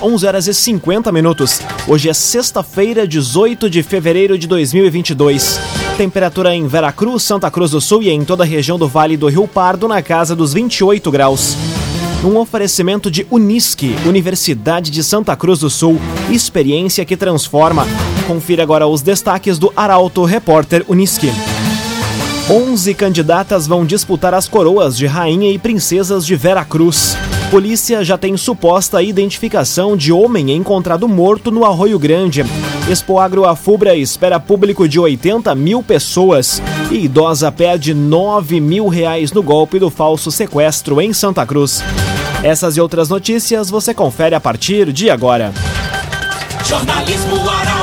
11 horas e 50 minutos. Hoje é sexta-feira, 18 de fevereiro de 2022. Temperatura em Veracruz, Santa Cruz do Sul e em toda a região do Vale do Rio Pardo na casa dos 28 graus. Um oferecimento de Unisque, Universidade de Santa Cruz do Sul, experiência que transforma. Confira agora os destaques do Arauto Repórter Unisque. 11 candidatas vão disputar as coroas de rainha e princesas de Veracruz. Polícia já tem suposta identificação de homem encontrado morto no Arroio Grande. Expoagro Afubra espera público de 80 mil pessoas. E idosa perde 9 mil reais no golpe do falso sequestro em Santa Cruz. Essas e outras notícias você confere a partir de agora. Jornalismo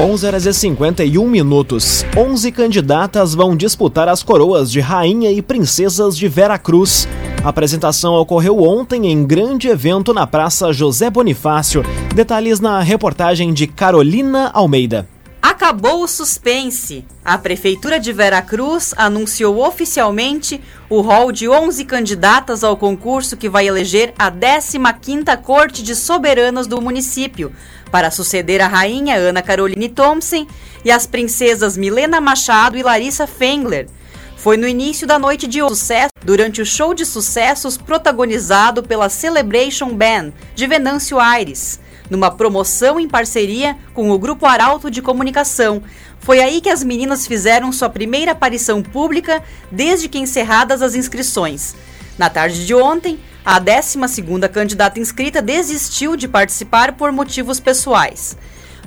11 horas e 51 minutos. 11 candidatas vão disputar as coroas de rainha e princesas de Veracruz. A apresentação ocorreu ontem em grande evento na Praça José Bonifácio. Detalhes na reportagem de Carolina Almeida. Acabou o suspense. A Prefeitura de Veracruz anunciou oficialmente o rol de 11 candidatas ao concurso que vai eleger a 15ª Corte de Soberanas do município, para suceder a rainha Ana Caroline Thompson e as princesas Milena Machado e Larissa Fengler. Foi no início da noite de sucesso, durante o show de sucessos protagonizado pela Celebration Band de Venâncio Aires, numa promoção em parceria com o Grupo Arauto de Comunicação. Foi aí que as meninas fizeram sua primeira aparição pública desde que encerradas as inscrições. Na tarde de ontem, a 12ª candidata inscrita desistiu de participar por motivos pessoais.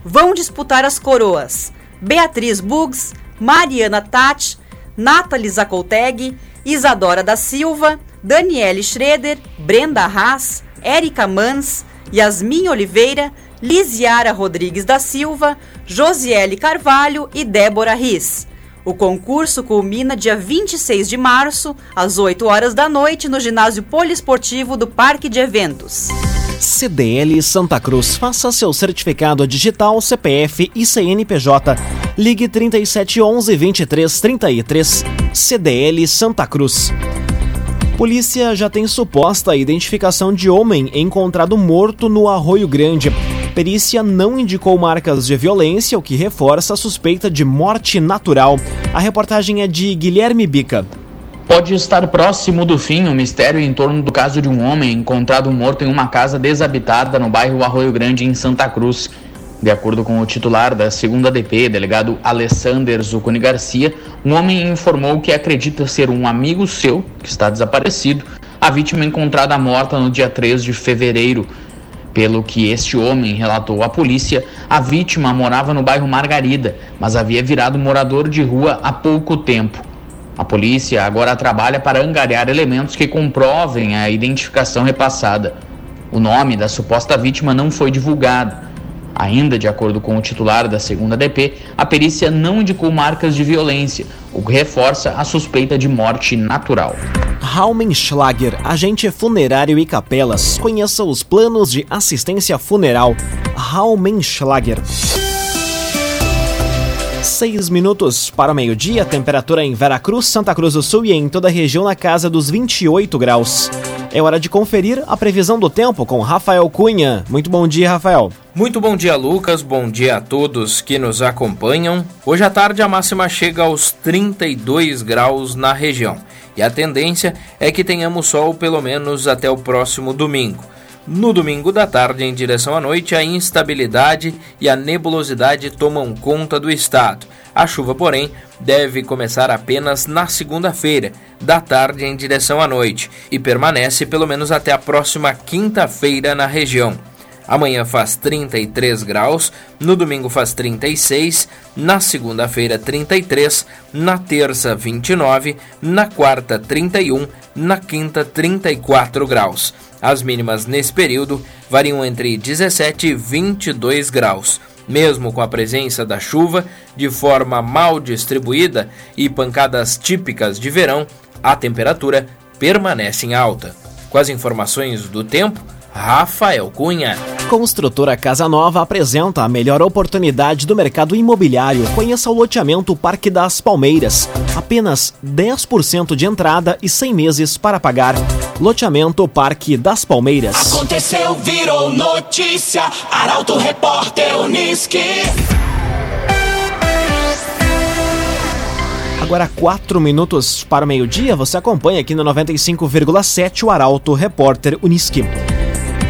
Vão disputar as coroas Beatriz Bugs, Mariana Tati, Nathalie Zacolteg, Isadora da Silva, Daniele Schroeder, Brenda Haas, Érica Mans, Yasmin Oliveira, Lisiara Rodrigues da Silva, Josiele Carvalho e Débora Riz. O concurso culmina dia 26 de março, às 8 horas da noite, no ginásio poliesportivo do Parque de Eventos. CDL Santa Cruz. Faça seu certificado digital, CPF e CNPJ. Ligue 3711 2333. CDL Santa Cruz. Polícia já tem suposta identificação de homem encontrado morto no Arroio Grande perícia não indicou marcas de violência, o que reforça a suspeita de morte natural. A reportagem é de Guilherme Bica. Pode estar próximo do fim o mistério em torno do caso de um homem encontrado morto em uma casa desabitada no bairro Arroio Grande, em Santa Cruz. De acordo com o titular da segunda DP, delegado Alessander Zuconi Garcia, um homem informou que acredita ser um amigo seu, que está desaparecido, a vítima encontrada morta no dia 3 de fevereiro. Pelo que este homem relatou à polícia, a vítima morava no bairro Margarida, mas havia virado morador de rua há pouco tempo. A polícia agora trabalha para angariar elementos que comprovem a identificação repassada. O nome da suposta vítima não foi divulgado. Ainda de acordo com o titular da segunda DP, a perícia não indicou marcas de violência, o que reforça a suspeita de morte natural. Raumenschlager, agente funerário e capelas. Conheça os planos de assistência funeral. Raumenschlager. Seis minutos para o meio-dia, temperatura em Veracruz, Santa Cruz do Sul e em toda a região na casa dos 28 graus. É hora de conferir a previsão do tempo com Rafael Cunha. Muito bom dia, Rafael. Muito bom dia, Lucas. Bom dia a todos que nos acompanham. Hoje à tarde a máxima chega aos 32 graus na região e a tendência é que tenhamos sol pelo menos até o próximo domingo. No domingo da tarde, em direção à noite, a instabilidade e a nebulosidade tomam conta do estado. A chuva, porém, deve começar apenas na segunda-feira, da tarde em direção à noite, e permanece pelo menos até a próxima quinta-feira na região. Amanhã faz 33 graus, no domingo faz 36, na segunda-feira 33, na terça 29, na quarta 31, na quinta 34 graus. As mínimas nesse período variam entre 17 e 22 graus. Mesmo com a presença da chuva, de forma mal distribuída e pancadas típicas de verão, a temperatura permanece em alta. Com as informações do tempo, Rafael Cunha. Construtora Casa Nova apresenta a melhor oportunidade do mercado imobiliário. Conheça o loteamento Parque das Palmeiras. Apenas 10% de entrada e 100 meses para pagar. Loteamento Parque das Palmeiras. Aconteceu, virou notícia. Arauto Repórter Uniski. Agora, quatro minutos para o meio-dia, você acompanha aqui no 95,7 o Arauto Repórter Uniski.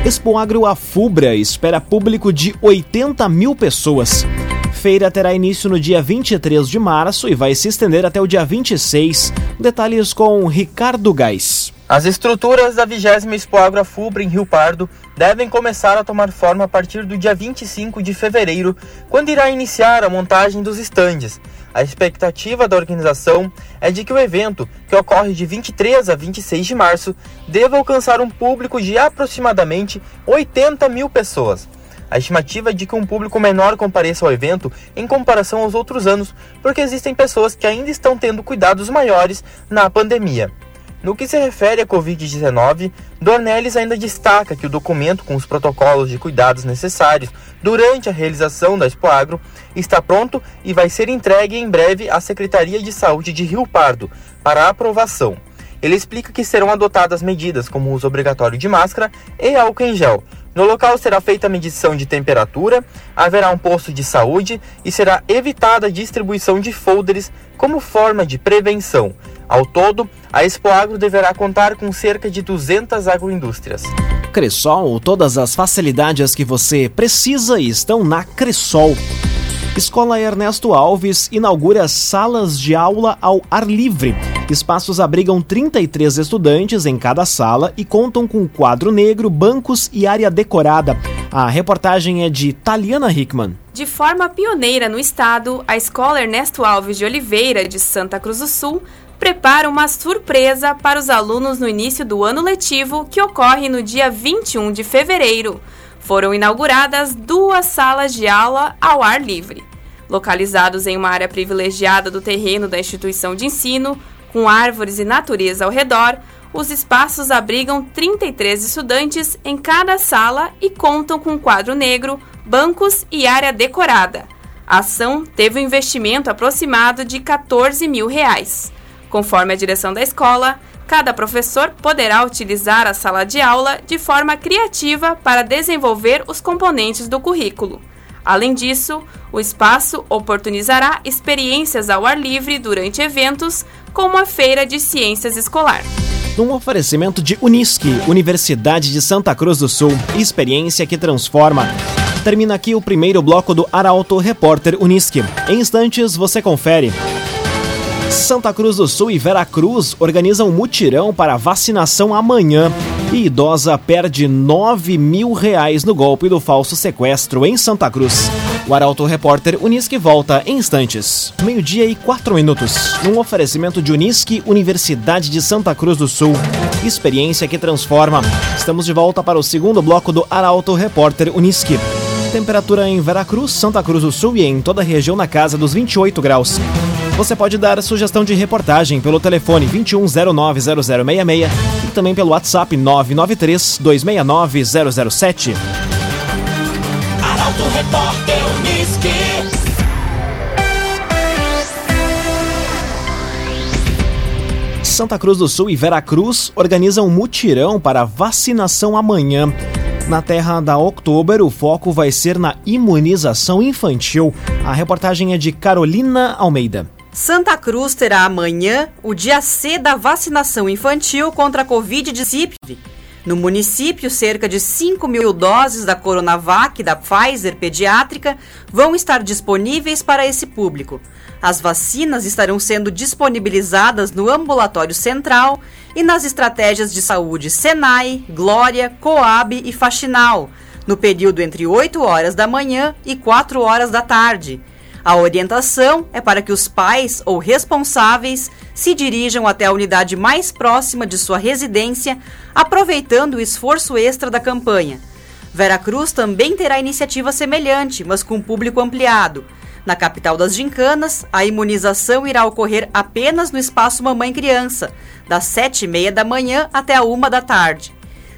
Expo Agro Afubra espera público de 80 mil pessoas. Feira terá início no dia 23 de março e vai se estender até o dia 26. Detalhes com Ricardo Gás. As estruturas da 20 Expo Agro Afubra em Rio Pardo devem começar a tomar forma a partir do dia 25 de fevereiro, quando irá iniciar a montagem dos estandes. A expectativa da organização é de que o evento, que ocorre de 23 a 26 de março, deva alcançar um público de aproximadamente 80 mil pessoas. A estimativa é de que um público menor compareça ao evento em comparação aos outros anos, porque existem pessoas que ainda estão tendo cuidados maiores na pandemia. No que se refere à Covid-19, Dornelles ainda destaca que o documento com os protocolos de cuidados necessários durante a realização da Expo Agro está pronto e vai ser entregue em breve à Secretaria de Saúde de Rio Pardo para aprovação. Ele explica que serão adotadas medidas como o uso obrigatório de máscara e álcool em gel. No local será feita a medição de temperatura, haverá um posto de saúde e será evitada a distribuição de folders como forma de prevenção. Ao todo, a Expo Agro deverá contar com cerca de 200 agroindústrias. Cressol, todas as facilidades que você precisa estão na Cressol. Escola Ernesto Alves inaugura salas de aula ao ar livre. Espaços abrigam 33 estudantes em cada sala e contam com quadro negro, bancos e área decorada. A reportagem é de Taliana Hickman. De forma pioneira no estado, a Escola Ernesto Alves de Oliveira, de Santa Cruz do Sul, prepara uma surpresa para os alunos no início do ano letivo, que ocorre no dia 21 de fevereiro. Foram inauguradas duas salas de aula ao ar livre. Localizados em uma área privilegiada do terreno da instituição de ensino, com árvores e natureza ao redor, os espaços abrigam 33 estudantes em cada sala e contam com quadro negro, bancos e área decorada. A ação teve um investimento aproximado de 14 mil reais. Conforme a direção da escola, cada professor poderá utilizar a sala de aula de forma criativa para desenvolver os componentes do currículo. Além disso, o espaço oportunizará experiências ao ar livre durante eventos, como a Feira de Ciências Escolar num oferecimento de Unisque, Universidade de Santa Cruz do Sul, experiência que transforma. Termina aqui o primeiro bloco do Arauto Repórter Unisque. Em instantes você confere. Santa Cruz do Sul e Veracruz organizam um mutirão para vacinação amanhã. E idosa perde 9 mil reais no golpe do falso sequestro em Santa Cruz. O Arauto Repórter Unisque volta em instantes. Meio-dia e quatro minutos. Num oferecimento de Unisque, Universidade de Santa Cruz do Sul. Experiência que transforma. Estamos de volta para o segundo bloco do Arauto Repórter Unisque. Temperatura em Veracruz, Santa Cruz do Sul e em toda a região na casa dos 28 graus. Você pode dar sugestão de reportagem pelo telefone 21090066 e também pelo WhatsApp 993 269 007. Arauto Repórter Unisque. Santa Cruz do Sul e Veracruz organizam um mutirão para vacinação amanhã. Na terra da Oktober, o foco vai ser na imunização infantil. A reportagem é de Carolina Almeida. Santa Cruz terá amanhã o dia C da vacinação infantil contra a Covid-19. No município, cerca de 5 mil doses da Coronavac da Pfizer pediátrica vão estar disponíveis para esse público. As vacinas estarão sendo disponibilizadas no ambulatório central e nas estratégias de saúde Senai, Glória, Coab e Faxinal, no período entre 8 horas da manhã e 4 horas da tarde. A orientação é para que os pais ou responsáveis se dirijam até a unidade mais próxima de sua residência, aproveitando o esforço extra da campanha. Veracruz também terá iniciativa semelhante, mas com público ampliado. Na capital das gincanas, a imunização irá ocorrer apenas no espaço Mamãe Criança, das sete e meia da manhã até a uma da tarde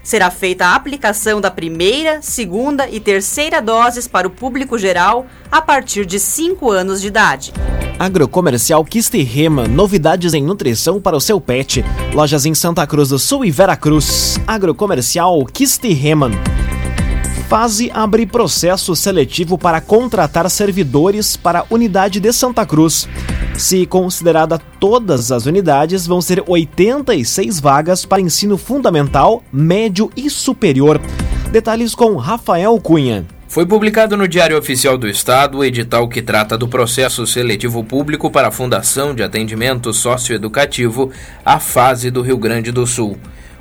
será feita a aplicação da primeira, segunda e terceira doses para o público geral a partir de 5 anos de idade. Agrocomercial Kisterrema, novidades em nutrição para o seu pet. Lojas em Santa Cruz do Sul e Veracruz. Agrocomercial Kisterrema. Fase abre processo seletivo para contratar servidores para a unidade de Santa Cruz. Se considerada todas as unidades, vão ser 86 vagas para ensino fundamental, médio e superior. Detalhes com Rafael Cunha. Foi publicado no Diário Oficial do Estado o edital que trata do processo seletivo público para a Fundação de Atendimento Socioeducativo, a fase do Rio Grande do Sul.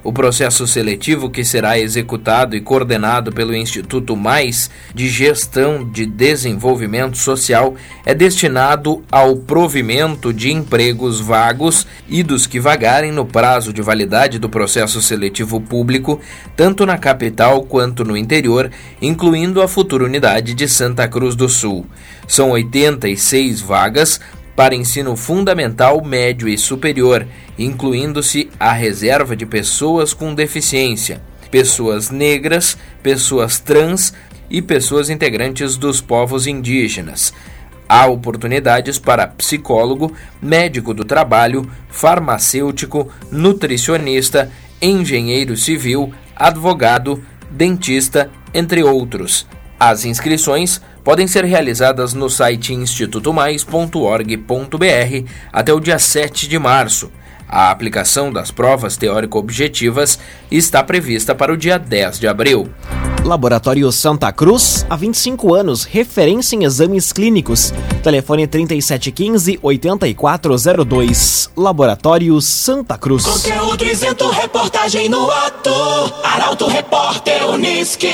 O processo seletivo, que será executado e coordenado pelo Instituto Mais de Gestão de Desenvolvimento Social, é destinado ao provimento de empregos vagos e dos que vagarem no prazo de validade do processo seletivo público, tanto na capital quanto no interior, incluindo a futura unidade de Santa Cruz do Sul. São 86 vagas para ensino fundamental, médio e superior, incluindo-se a reserva de pessoas com deficiência, pessoas negras, pessoas trans e pessoas integrantes dos povos indígenas. Há oportunidades para psicólogo, médico do trabalho, farmacêutico, nutricionista, engenheiro civil, advogado, dentista, entre outros. As inscrições podem ser realizadas no site institutomais.org.br até o dia 7 de março. A aplicação das provas teórico-objetivas está prevista para o dia 10 de abril. Laboratório Santa Cruz, há 25 anos, referência em exames clínicos. Telefone 3715-8402. Laboratório Santa Cruz. Conteúdo isento, reportagem no ato. Arauto Repórter Uniski.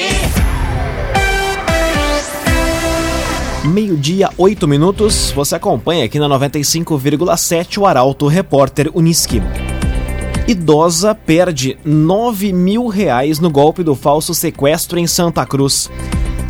Meio-dia, 8 minutos. Você acompanha aqui na 95,7 o Arauto Repórter Uniski. Idosa perde 9 mil reais no golpe do falso sequestro em Santa Cruz.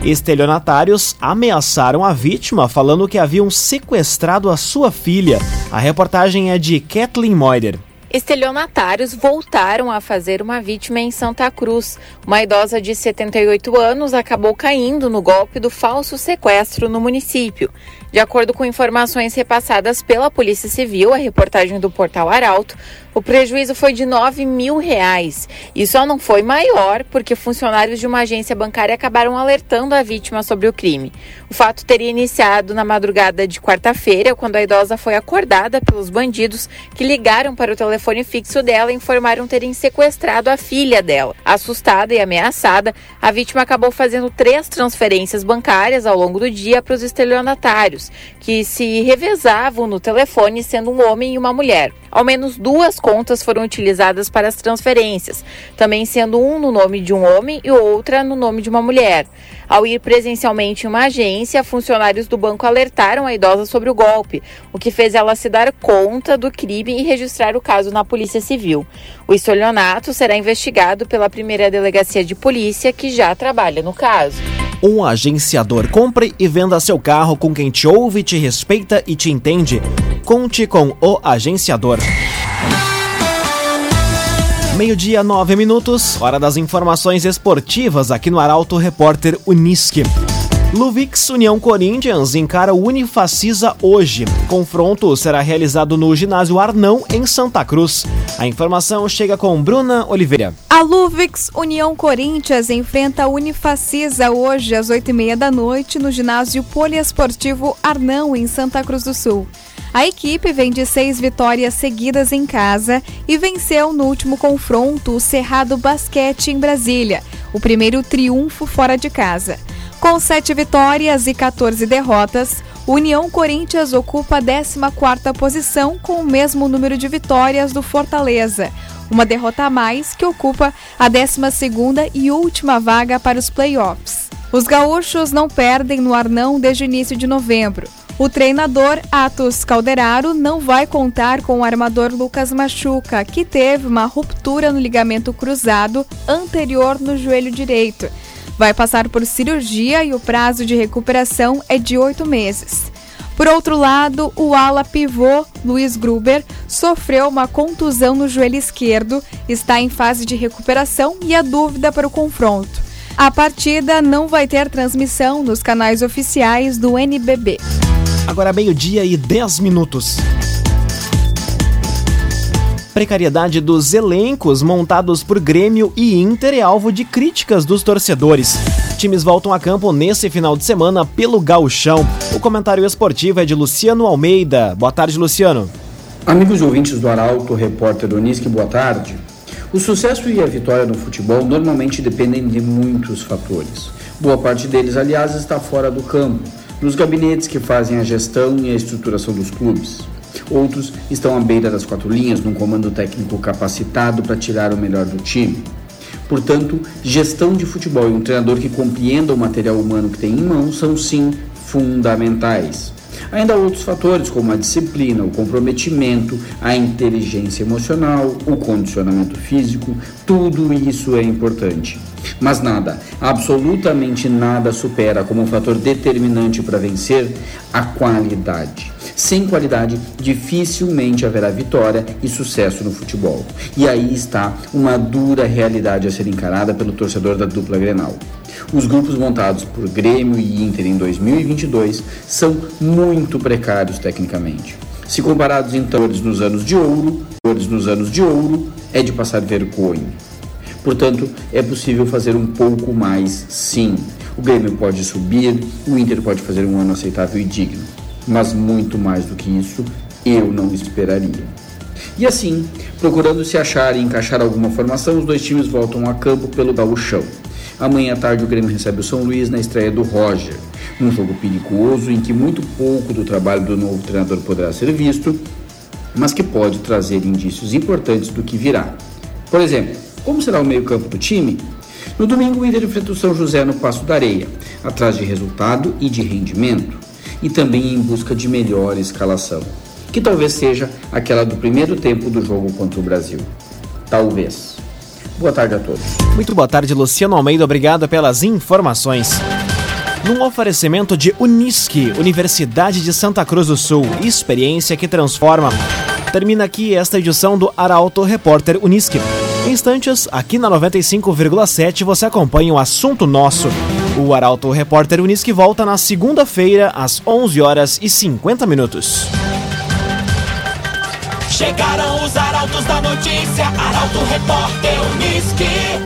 Estelionatários ameaçaram a vítima falando que haviam sequestrado a sua filha. A reportagem é de Kathleen Moider. Estelionatários voltaram a fazer uma vítima em Santa Cruz. Uma idosa de 78 anos acabou caindo no golpe do falso sequestro no município. De acordo com informações repassadas pela Polícia Civil, a reportagem do portal Arauto, o prejuízo foi de 9 mil reais. E só não foi maior porque funcionários de uma agência bancária acabaram alertando a vítima sobre o crime. O fato teria iniciado na madrugada de quarta-feira, quando a idosa foi acordada pelos bandidos que ligaram para o telefone fixo dela e informaram terem sequestrado a filha dela. Assustada e ameaçada, a vítima acabou fazendo três transferências bancárias ao longo do dia para os estelionatários que se revezavam no telefone, sendo um homem e uma mulher. Ao menos duas contas foram utilizadas para as transferências, também sendo um no nome de um homem e outra no nome de uma mulher. Ao ir presencialmente em uma agência, funcionários do banco alertaram a idosa sobre o golpe, o que fez ela se dar conta do crime e registrar o caso na Polícia Civil. O estelionato será investigado pela primeira delegacia de polícia que já trabalha no caso. Um agenciador. Compre e venda seu carro com quem te ouve, te respeita e te entende. Conte com o agenciador. Meio-dia, nove minutos, hora das informações esportivas aqui no Arauto Repórter Unisque. Luvix União Corinthians encara o Unifacisa hoje. Confronto será realizado no ginásio Arnão, em Santa Cruz. A informação chega com Bruna Oliveira. A Luvix União Corinthians enfrenta a Unifacisa hoje às oito e meia da noite no ginásio poliesportivo Arnão, em Santa Cruz do Sul. A equipe vem de seis vitórias seguidas em casa e venceu no último confronto o Cerrado Basquete em Brasília, o primeiro triunfo fora de casa. Com sete vitórias e 14 derrotas, União Corinthians ocupa a 14ª posição com o mesmo número de vitórias do Fortaleza, uma derrota a mais que ocupa a 12ª e última vaga para os playoffs. Os gaúchos não perdem no Arnão desde o início de novembro. O treinador Atos Calderaro não vai contar com o armador Lucas Machuca, que teve uma ruptura no ligamento cruzado anterior no joelho direito. Vai passar por cirurgia e o prazo de recuperação é de oito meses. Por outro lado, o ala pivô Luiz Gruber sofreu uma contusão no joelho esquerdo, está em fase de recuperação e a dúvida para o confronto. A partida não vai ter transmissão nos canais oficiais do NBB. Agora meio-dia e 10 minutos. Precariedade dos elencos montados por Grêmio e Inter é alvo de críticas dos torcedores. Times voltam a campo nesse final de semana pelo gauchão. O comentário esportivo é de Luciano Almeida. Boa tarde, Luciano. Amigos ouvintes do Arauto, repórter Onisque, boa tarde. O sucesso e a vitória no futebol normalmente dependem de muitos fatores. Boa parte deles, aliás, está fora do campo nos gabinetes que fazem a gestão e a estruturação dos clubes. Outros estão à beira das quatro linhas, num comando técnico capacitado para tirar o melhor do time. Portanto, gestão de futebol e um treinador que compreenda o material humano que tem em mãos são sim fundamentais. Ainda há outros fatores, como a disciplina, o comprometimento, a inteligência emocional, o condicionamento físico, tudo isso é importante. Mas nada, absolutamente nada supera como um fator determinante para vencer a qualidade. Sem qualidade, dificilmente haverá vitória e sucesso no futebol. E aí está uma dura realidade a ser encarada pelo torcedor da dupla Grenal. Os grupos montados por Grêmio e Inter em 2022 são muito precários tecnicamente. Se comparados então nos anos de ouro, nos anos de ouro é de passar vergonha. Portanto, é possível fazer um pouco mais, sim. O Grêmio pode subir, o Inter pode fazer um ano aceitável e digno. Mas muito mais do que isso, eu não esperaria. E assim, procurando se achar e encaixar alguma formação, os dois times voltam a campo pelo gauchão. Amanhã à tarde o Grêmio recebe o São Luís na estreia do Roger, num jogo perigoso em que muito pouco do trabalho do novo treinador poderá ser visto, mas que pode trazer indícios importantes do que virá. Por exemplo, como será o meio-campo do time? No domingo, o Inter enfrenta o São José no Passo da Areia, atrás de resultado e de rendimento, e também em busca de melhor escalação, que talvez seja aquela do primeiro tempo do jogo contra o Brasil. Talvez. Boa tarde a todos. Muito boa tarde, Luciano Almeida. Obrigado pelas informações. Num oferecimento de Unisque, Universidade de Santa Cruz do Sul, experiência que transforma. Termina aqui esta edição do Arauto Repórter Unisque. Instantes, aqui na 95,7 você acompanha o assunto nosso. O Arauto Repórter Unisque volta na segunda-feira, às 11 horas e 50 minutos. Chegaram os arautos da notícia, Arauto Repórter Unisque.